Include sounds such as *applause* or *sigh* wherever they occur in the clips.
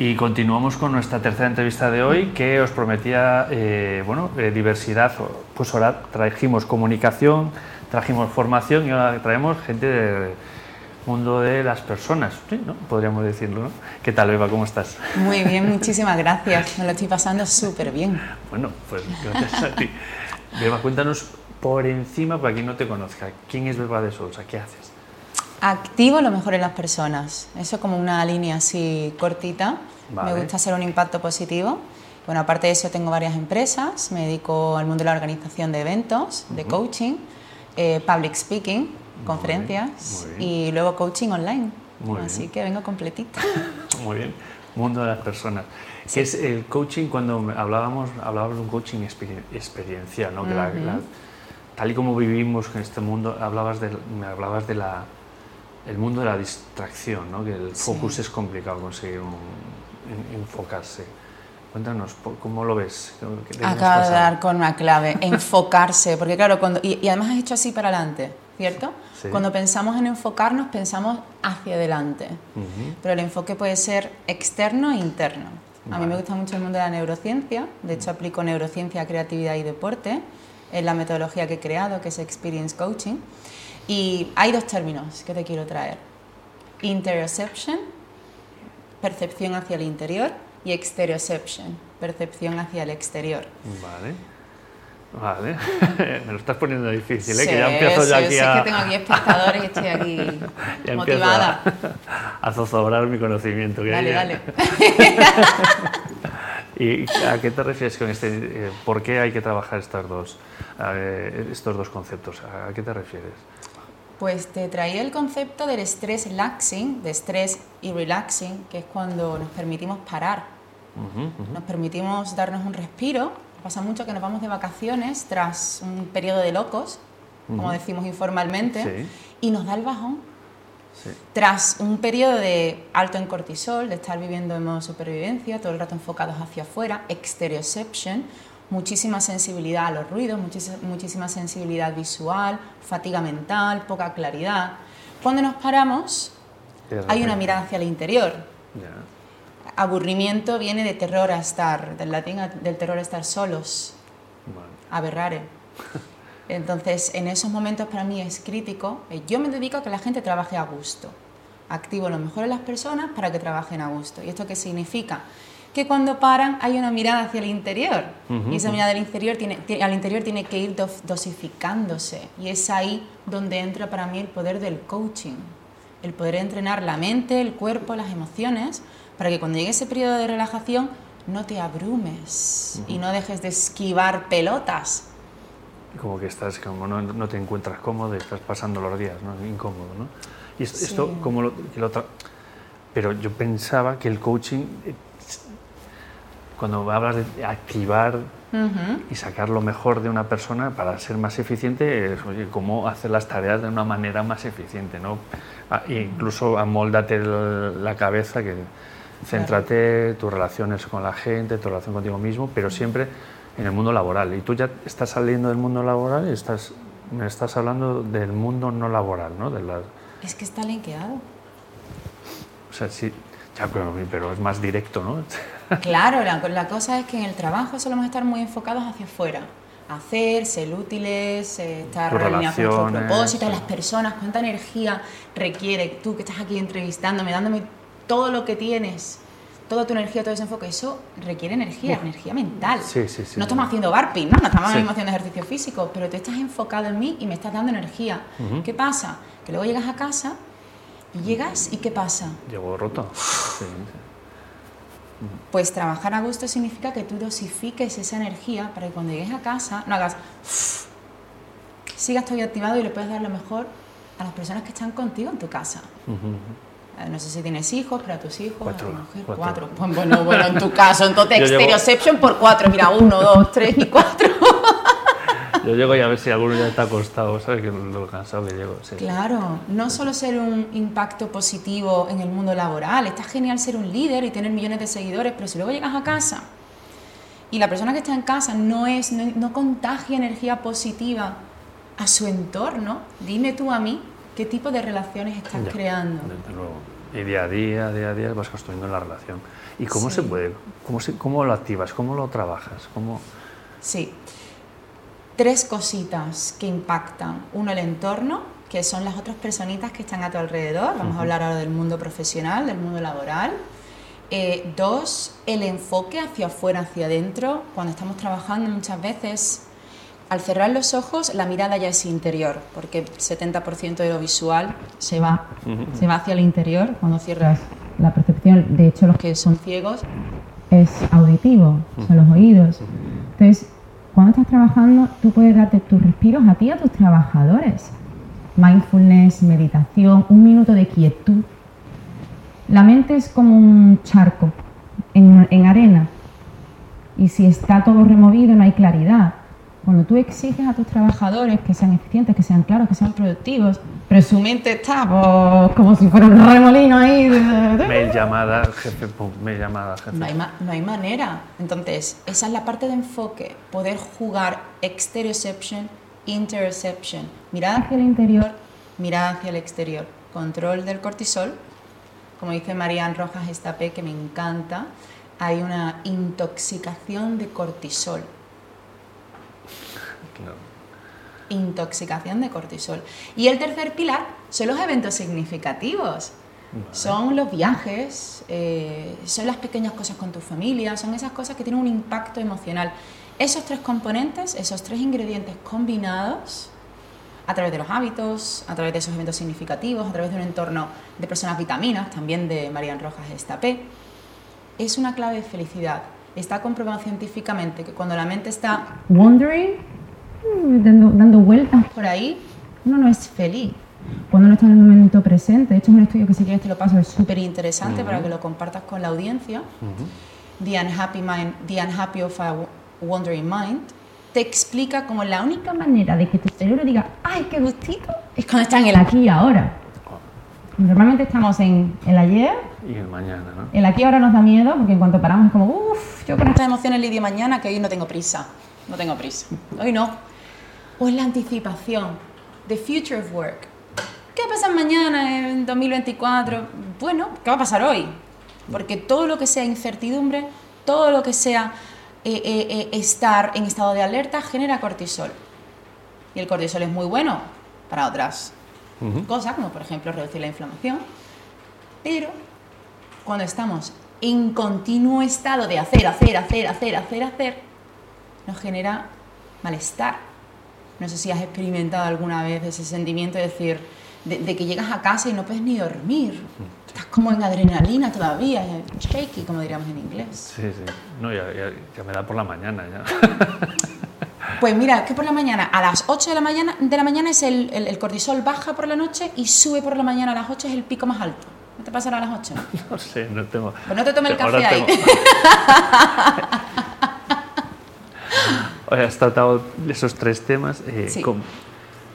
Y continuamos con nuestra tercera entrevista de hoy, que os prometía eh, bueno, eh, diversidad. Pues ahora trajimos comunicación, trajimos formación y ahora traemos gente del mundo de las personas, sí, ¿no? podríamos decirlo. ¿no? ¿Qué tal, Eva? ¿Cómo estás? Muy bien, *laughs* muchísimas gracias. Me lo estoy pasando súper bien. Bueno, pues gracias a ti. Eva, cuéntanos por encima, para quien no te conozca, ¿quién es Beba de Sousa? ¿Qué haces? Activo lo mejor en las personas. Eso como una línea así cortita. Vale. Me gusta hacer un impacto positivo. Bueno, aparte de eso tengo varias empresas. Me dedico al mundo de la organización de eventos, de coaching, eh, public speaking, conferencias muy bien. y luego coaching online. Muy Así bien. que vengo completita. *laughs* Muy bien, mundo de las personas. ¿Qué es el coaching cuando hablábamos, hablábamos de un coaching exper- experiencial, ¿no? Que la- la- tal y como vivimos en este mundo, hablabas de, me hablabas de la, el mundo de la distracción, ¿no? Que el Sí. focus es complicado conseguir un- en- enfocarse. Cuéntanos, ¿por- ¿cómo lo ves? ¿De qué nos Acaba de dar con una clave, enfocarse, porque claro, cuando, y, y además has hecho así para adelante, ¿cierto? Sí. Cuando pensamos en enfocarnos, pensamos hacia adelante, Ujú. pero el enfoque puede ser externo e interno. A mí Vale. me gusta mucho el mundo de la neurociencia, de hecho aplico neurociencia, creatividad y deporte en la metodología que he creado, que es Experience Coaching, y hay dos términos que te quiero traer. Interoception, percepción hacia el interior, y exteroception, percepción hacia el exterior. Vale. Vale. *laughs* me lo estás poniendo difícil, ¿eh? Sí, que ya empiezo sí, ya sí, aquí es a... que tengo aquí espectadores y estoy *laughs* aquí Ya motivada. A, *laughs* a zozobrar mi conocimiento. que Dale, ya- dale. ¿Y a qué te refieres con este? eh, ¿Por qué hay que trabajar estos dos, eh, estos dos conceptos? ¿A qué te refieres? Pues te traía el concepto del estrés relaxing, de estrés y relaxing, que es cuando nos permitimos parar, Ujú, ujú. nos permitimos darnos un respiro. Pasa mucho que nos vamos de vacaciones tras un periodo de locos, como Ujú. decimos informalmente, Sí. y nos da el bajón. Sí. Tras un periodo de alto en cortisol, de estar viviendo en modo supervivencia, todo el rato enfocados hacia afuera, exterioception, muchísima sensibilidad a los ruidos, muchísima sensibilidad visual, fatiga mental, poca claridad. Cuando nos paramos, hay una mirada hacia el interior. Aburrimiento viene de terror a estar, del latín a- del terror a estar solos, Vale. aberrare. *laughs* Entonces, en esos momentos para mí es crítico. eh, Yo me dedico a que la gente trabaje a gusto. Activo lo mejor en las personas para que trabajen a gusto. ¿Y esto qué significa? Que cuando paran hay una mirada hacia el interior. Ujú, Y esa mirada del interior tiene, ti- al interior tiene que ir dos- dosificándose. Y es ahí donde entra para mí el poder del coaching. El poder entrenar la mente, el cuerpo, las emociones, para que cuando llegue ese periodo de relajación no te abrumes y no dejes de esquivar pelotas. Como que estás, como no, no te encuentras cómodo, y estás pasando los días, ¿no? Incómodo, ¿no? Y es- Sí. esto, como lo, lo Pero yo pensaba que el coaching, eh, cuando hablas de activar Ujú. y sacar lo mejor de una persona para ser más eficiente, es, oye, cómo hacer las tareas de una manera más eficiente, ¿no? Ah, incluso amóldate el- la cabeza, que céntrate tus relaciones con la gente, tu relación contigo mismo, pero siempre en el mundo laboral. Y tú ya estás saliendo del mundo laboral y estás, me estás hablando del mundo no laboral, ¿no? De la, Es que está linkeado. o sea, sí, ya, pero, pero es más directo, ¿no? *laughs* Claro, la, la cosa es que en el trabajo solemos estar muy enfocados hacia afuera. Hacer, ser útiles, eh, estar alineados con sí. las personas, cuánta energía requiere tú que estás aquí entrevistándome, dándome todo lo que tienes, toda tu energía, todo ese enfoque. Eso requiere energía, energía mental. Sí, sí, sí. no estamos haciendo burping, ¿no? No estamos haciendo ejercicio físico, pero tú estás enfocado en mí y me estás dando energía. ¿Qué pasa? Que luego llegas a casa y llegas y ¿qué pasa? Llegó roto. Sí, sí. Pues trabajar a gusto significa que tú dosifiques esa energía para que cuando llegues a casa no hagas sigas todavía activado y le puedes dar lo mejor a las personas que están contigo en tu casa. Eh, No sé si tienes hijos, pero a tus hijos, Cuatro, a tu mujer, cuatro. cuatro. Bueno, bueno, en tu caso, entonces *laughs* Yo llevo- Exterioception por cuatro. Mira, uno, dos, tres y cuatro. Yo llego y a ver si alguno ya está acostado, ¿sabes? Que lo cansado que llego. Sí. Claro, no solo ser un impacto positivo en el mundo laboral, está genial ser un líder y tener millones de seguidores, pero si luego llegas a casa y la persona que está en casa no es no, no contagia energía positiva a su entorno, dime tú a mí qué tipo de relaciones estás Ya, creando. Desde luego. Y día a día, día a día vas construyendo la relación. ¿Y cómo se puede? Cómo, se, ¿Cómo lo activas? ¿Cómo lo trabajas? ¿Cómo... Sí. Tres cositas que impactan. Uno, el entorno, que son las otras personitas que están a tu alrededor. Vamos a hablar ahora del mundo profesional, del mundo laboral. Eh, dos, el enfoque hacia afuera, hacia adentro. Cuando estamos trabajando muchas veces, al cerrar los ojos, la mirada ya es interior, porque 70% de lo visual se va, se va hacia el interior cuando cierras la percepción. De hecho, los que son ciegos es auditivo, son los oídos. Entonces, cuando estás trabajando, tú puedes darte tus respiros a ti y a tus trabajadores. Mindfulness, meditación, un minuto de quietud. La mente es como un charco en, en arena. Y si está todo removido, no hay claridad. Cuando tú exiges a tus trabajadores que sean eficientes, que sean claros, que sean productivos, pero su mente está pues, como si fuera un remolino ahí. Mail llamada, jefe, pum, mail llamada, jefe. No hay, no hay manera. Entonces, esa es la parte de enfoque, poder jugar exterioception, interception, mirada hacia el interior, mirada hacia el exterior, control del cortisol, como dice Marian Rojas Estapé, que me encanta, hay una intoxicación de cortisol Intoxicación de cortisol. Y el tercer pilar son los eventos significativos. Son los viajes, eh, son las pequeñas cosas con tu familia, son esas cosas que tienen un impacto emocional. Esos tres componentes, esos tres ingredientes combinados, a través de los hábitos, a través de esos eventos significativos, a través de un entorno de personas vitaminas, también de Marian Rojas Estapé, es una clave de felicidad está comprobado científicamente que cuando la mente está wandering, mm, dando, vueltas por ahí, uno no es feliz. Cuando uno está en el momento presente, de hecho es un estudio que si quieres te lo paso, es súper interesante para que lo compartas con la audiencia. The Unhappy Mind, The Unhappy of a Wandering Mind, te explica como la única manera de que tu cerebro diga, ay, qué gustito, es cuando está en el aquí y ahora. Normalmente estamos en el ayer y el mañana, ¿no? El aquí ahora nos da miedo porque en cuanto paramos es como, uff, yo con estas emociones día mañana que hoy no tengo prisa, no tengo prisa, hoy no. O es la anticipación, the future of work. ¿Qué va a pasar mañana en 2024? Bueno, ¿qué va a pasar hoy? Porque todo lo que sea incertidumbre, todo lo que sea eh, eh, eh, estar en estado de alerta genera cortisol. Y el cortisol es muy bueno para otras cosas, como por ejemplo reducir la inflamación, pero cuando estamos en continuo estado de hacer, hacer, hacer, hacer, hacer, hacer, nos genera malestar. No sé si has experimentado alguna vez ese sentimiento de decir, de, que llegas a casa y no puedes ni dormir. Estás como en adrenalina todavía, shaky, como diríamos en inglés. Sí, sí. No, ya, me da por la mañana ya. *laughs* Pues mira, que por la mañana, a las 8 de la mañana, de la mañana es el, el, cortisol baja por la noche y sube por la mañana a las 8 es el pico más alto. ¿No te pasará a las 8? *laughs* No sé, no tengo. Pues no te tomes el café ahí. *laughs* Oye, has tratado esos tres temas. Eh, sí.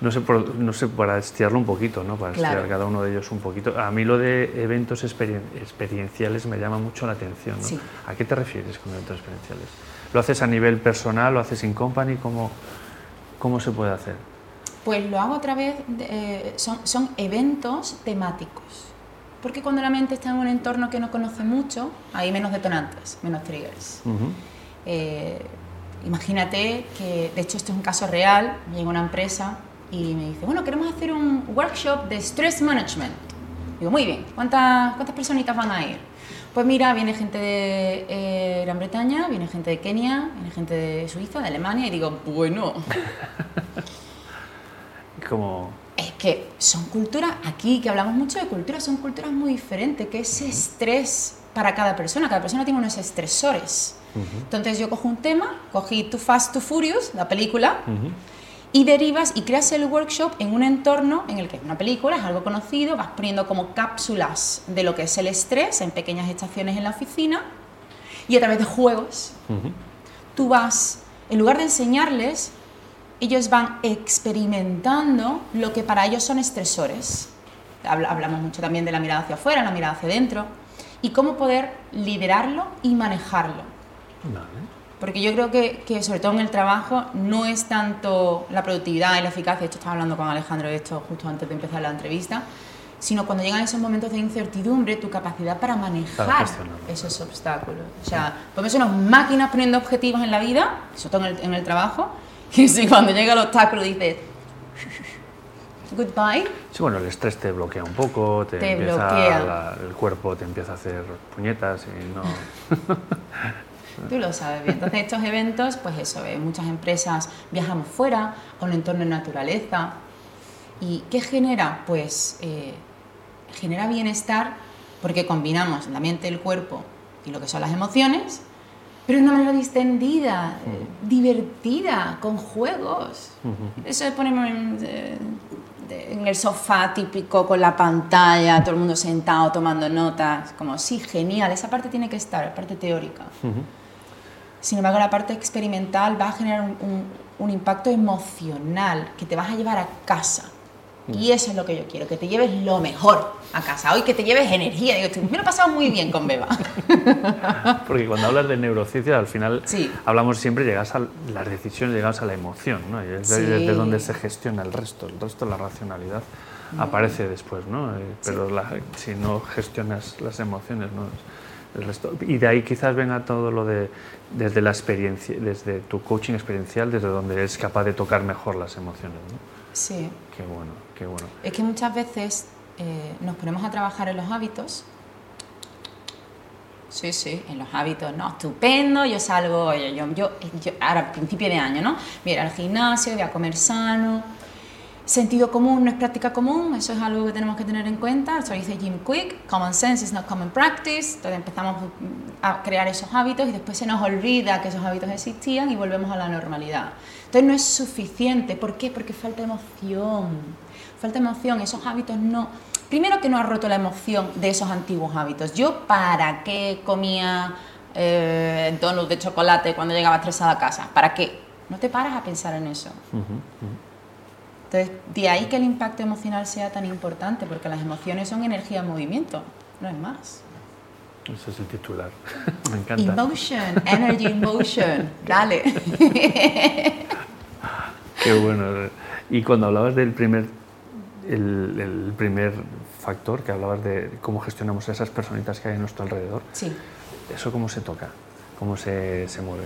No, sé no sé, para estirarlo un poquito, ¿no? Para estirar cada uno de ellos un poquito. A mí lo de eventos experienciales me llama mucho la atención. ¿no? Sí. ¿A qué te refieres con eventos experienciales? ¿Lo haces a nivel personal? ¿Lo haces in company? ¿Cómo, cómo se puede hacer? Pues lo hago a través de. Eh, son, son eventos temáticos. Porque cuando la mente está en un entorno que no conoce mucho, hay menos detonantes, menos triggers. Eh, imagínate que, de hecho, esto es un caso real, llega una empresa y me dice, bueno, queremos hacer un workshop de stress management. Digo, muy bien, ¿cuántas, cuántas personitas van a ir? Pues mira, viene gente de eh, Gran Bretaña, viene gente de Kenia, viene gente de Suiza, de Alemania, y digo, bueno. *laughs* Como es que son culturas, aquí que hablamos mucho de culturas, son culturas muy diferentes, que es estrés para cada persona, cada persona tiene unos estresores. Entonces yo cojo un tema, cogí Too Fast, Too Furious, la película, y derivas y creas el workshop en un entorno en el que una película es algo conocido, vas poniendo como cápsulas de lo que es el estrés en pequeñas estaciones en la oficina, y a través de juegos, tú vas, en lugar de enseñarles, ellos van experimentando lo que para ellos son estresores. Hablamos mucho también de la mirada hacia afuera, la mirada hacia adentro, y cómo poder liderarlo y manejarlo. Porque yo creo que, que, sobre todo en el trabajo, no es tanto la productividad y la eficacia, de hecho estaba hablando con Alejandro de esto justo antes de empezar la entrevista, sino cuando llegan esos momentos de incertidumbre, tu capacidad para manejar esos obstáculos. O sea, podemos ser unas máquinas poniendo objetivos en la vida, sobre todo en el, en el trabajo, *laughs* y si cuando llega el obstáculo dices, *laughs* goodbye, Sí, bueno, el estrés te bloquea un poco, te, Te empieza bloquea. la- el cuerpo te empieza a hacer puñetas y no... *laughs* Tú lo sabes bien. Entonces, estos eventos, pues eso, eh, muchas empresas viajamos fuera, a un entorno de naturaleza. ¿Y qué genera? Pues eh, genera bienestar porque combinamos la mente, el cuerpo y lo que son las emociones, pero de una manera distendida, eh, divertida, con juegos. Eso de ponerme en, eh, de- en el sofá típico con la pantalla, todo el mundo sentado tomando notas, como sí, genial, esa parte tiene que estar, la parte teórica. Sin embargo, la parte experimental va a generar un, un- un impacto emocional que te vas a llevar a casa. Y eso es lo que yo quiero, que te lleves lo mejor a casa. Hoy que te lleves energía. Digo, me lo he pasado muy bien con Beba. *laughs* Porque cuando hablas de neurociencia, al final Sí. hablamos siempre, llegas a las decisiones, llegas a la emoción, ¿no? Y es Sí. desde donde se gestiona el resto, el resto la racionalidad aparece después, ¿no? Eh, Pero la- si no gestionas las emociones, ¿no? El resto. Y de ahí quizás venga todo lo de desde la experiencia, desde tu coaching experiencial, desde donde eres capaz de tocar mejor las emociones, ¿no? Sí. Qué bueno, qué bueno. Es que muchas veces eh, nos ponemos a trabajar en los hábitos. Sí, sí, en los hábitos, no, estupendo, yo salgo, yo, yo, ahora principio de año, ¿no? Voy a ir al gimnasio, voy a comer sano. Sentido común no es práctica común, eso es algo que tenemos que tener en cuenta. Eso dice Jim Quick, common sense is not common practice. Entonces empezamos a crear esos hábitos y después se nos olvida que esos hábitos existían y volvemos a la normalidad. Entonces no es suficiente. ¿Por qué? Porque falta emoción. Falta emoción, esos hábitos no... Primero que no ha roto la emoción de esos antiguos hábitos. Yo, ¿para qué comía eh, donuts de chocolate cuando llegaba estresada a casa? ¿Para qué? No te paras a pensar en eso. Entonces, de ahí que el impacto emocional sea tan importante, porque las emociones son energía en movimiento, no es más. Ese es el titular. *laughs* Me encanta. Emotion, energy in motion, *laughs* dale. *laughs* Qué bueno. Y cuando hablabas del primer, el, el primer factor, que hablabas de cómo gestionamos a esas personitas que hay a nuestro alrededor, Sí, ¿eso cómo se toca? ¿Cómo se, se mueve?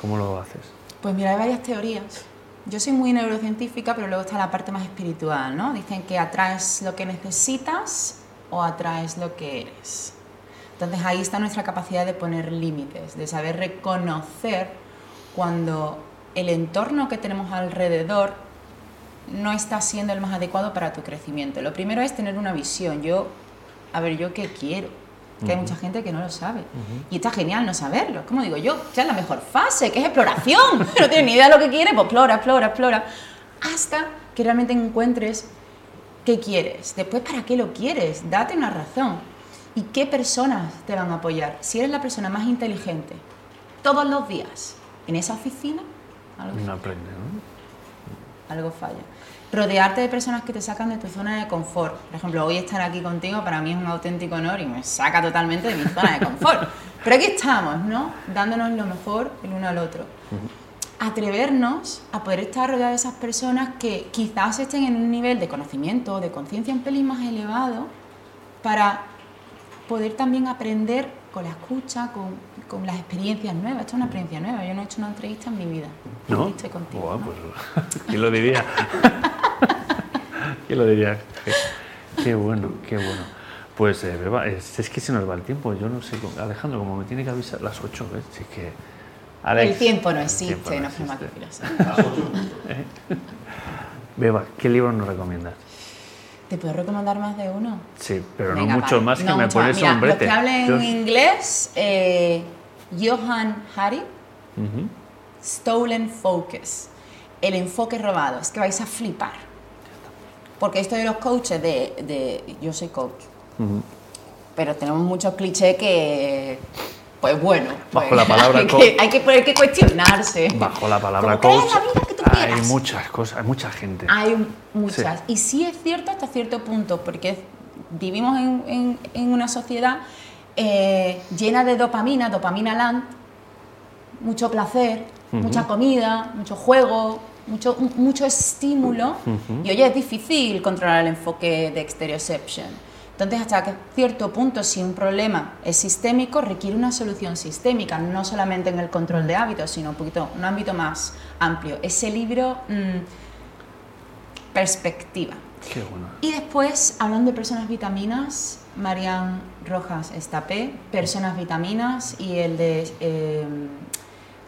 ¿Cómo lo haces? pues mira, hay varias teorías. Yo soy muy neurocientífica, pero luego está la parte más espiritual, ¿no? Dicen que atraes lo que necesitas o atraes lo que eres. Entonces ahí está nuestra capacidad de poner límites, de saber reconocer cuando el entorno que tenemos alrededor no está siendo el más adecuado para tu crecimiento. Lo primero es tener una visión. Yo, a ver, ¿yo qué quiero? Que hay mucha gente que no lo sabe. Y está genial no saberlo. Como digo yo, ya es la mejor fase, que es exploración. *laughs* no tienes ni idea de lo que quieres, pues explora, explora, explora. Hasta que realmente encuentres qué quieres. Después, ¿para qué lo quieres? Date una razón. ¿Y qué personas te van a apoyar? Si eres la persona más inteligente todos los días en esa oficina, algo No aprende. Algo falla. Rodearte de personas que te sacan de tu zona de confort. Por ejemplo, hoy estar aquí contigo para mí es un auténtico honor y me saca totalmente de mi *laughs* zona de confort. Pero aquí estamos, ¿no? Dándonos lo mejor el uno al otro. Atrevernos a poder estar rodeados de esas personas que quizás estén en un nivel de conocimiento, de conciencia un pelín más elevado, para poder también aprender con la escucha, con, con las experiencias nuevas. Esto es una experiencia nueva. Yo no he hecho una entrevista en mi vida. ¿No? Aquí Estoy contigo. Pues, *laughs* ¿Quién lo diría? ¿Quién lo diría? Qué, bueno, qué bueno. Pues, eh, Beba, es, que se nos va el tiempo. Yo no sé, Alejandro, como me tiene que avisar las 8, ¿ves? Así que... Alex, el tiempo no existe, tiempo no no forma que existe. filosofía. *laughs* Beba, ¿qué libro nos recomiendas? ¿Te puedo recomendar más de uno? Sí, pero Venga, no mucho vale. más que No me mucho pones. Mira, sombrete. Los que hablen Yo- inglés, eh, Johan Hari. Stolen Focus, el enfoque robado. Es que vais a flipar. Porque esto de los coaches, de, de- yo soy coach, pero tenemos muchos clichés que, pues bueno, Bajo pues, la palabra hay, coach. que, hay, que, hay que cuestionarse. Bajo la palabra coach la vida que tú hay quieras. muchas cosas, hay mucha gente. Hay muchas. Y sí es cierto hasta cierto punto, porque vivimos en, en- en una sociedad eh, llena de dopamina, dopamina land, mucho placer, mucha comida, mucho juego, mucho, mucho estímulo y oye, es difícil controlar el enfoque de exterioception. Entonces, hasta que cierto punto, si un problema es sistémico, requiere una solución sistémica, no solamente en el control de hábitos, sino un poquito, un ámbito más amplio. Ese libro, mm, perspectiva. Qué bueno. Y después, hablando de personas vitaminas, Marian Rojas Estapé, Personas Vitaminas y el de eh,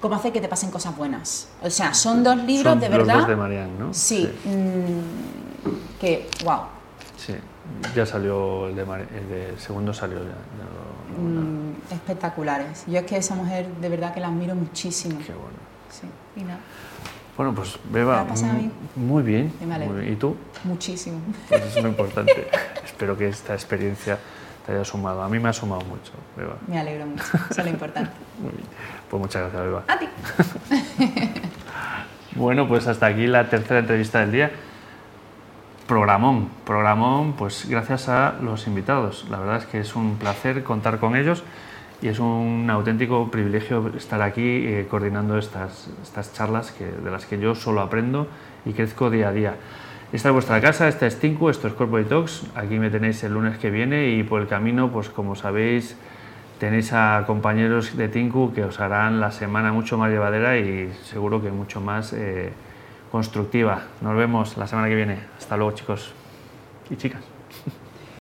Cómo hacer que te pasen cosas buenas. O sea, son dos libros Son de los verdad. dos de Marianne, ¿no? Sí, mm, que, wow, Sí, ya salió el de, el de segundo salió ya. ya lo- lo- mm, espectaculares. Yo es que esa mujer de verdad que la admiro muchísimo. Qué bueno. Sí, y nada, Bueno, pues ¿Te Beba, muy bien. Muy bien. ¿Y tú? muchísimo. Pues eso es lo *laughs* importante. Espero que esta experiencia te haya sumado. A mí me ha sumado mucho, Beba. Me alegro mucho, eso es lo importante. *laughs* Muy bien. Pues muchas gracias, Beba. A ti. *laughs* Bueno, pues hasta aquí la tercera entrevista del día. Programón, programón, pues gracias a los invitados. La verdad es que es un placer contar con ellos y es un auténtico privilegio estar aquí eh, coordinando estas, estas charlas que, de las que yo solo aprendo y crezco día a día. Esta es vuestra casa, esta es Tinku, esto es Corporate Talks. Aquí me tenéis el lunes que viene y por el camino, pues como sabéis, tenéis a compañeros de Tinku que os harán la semana mucho más llevadera y seguro que mucho más eh, constructiva. Nos vemos la semana que viene. Hasta luego, chicos y chicas.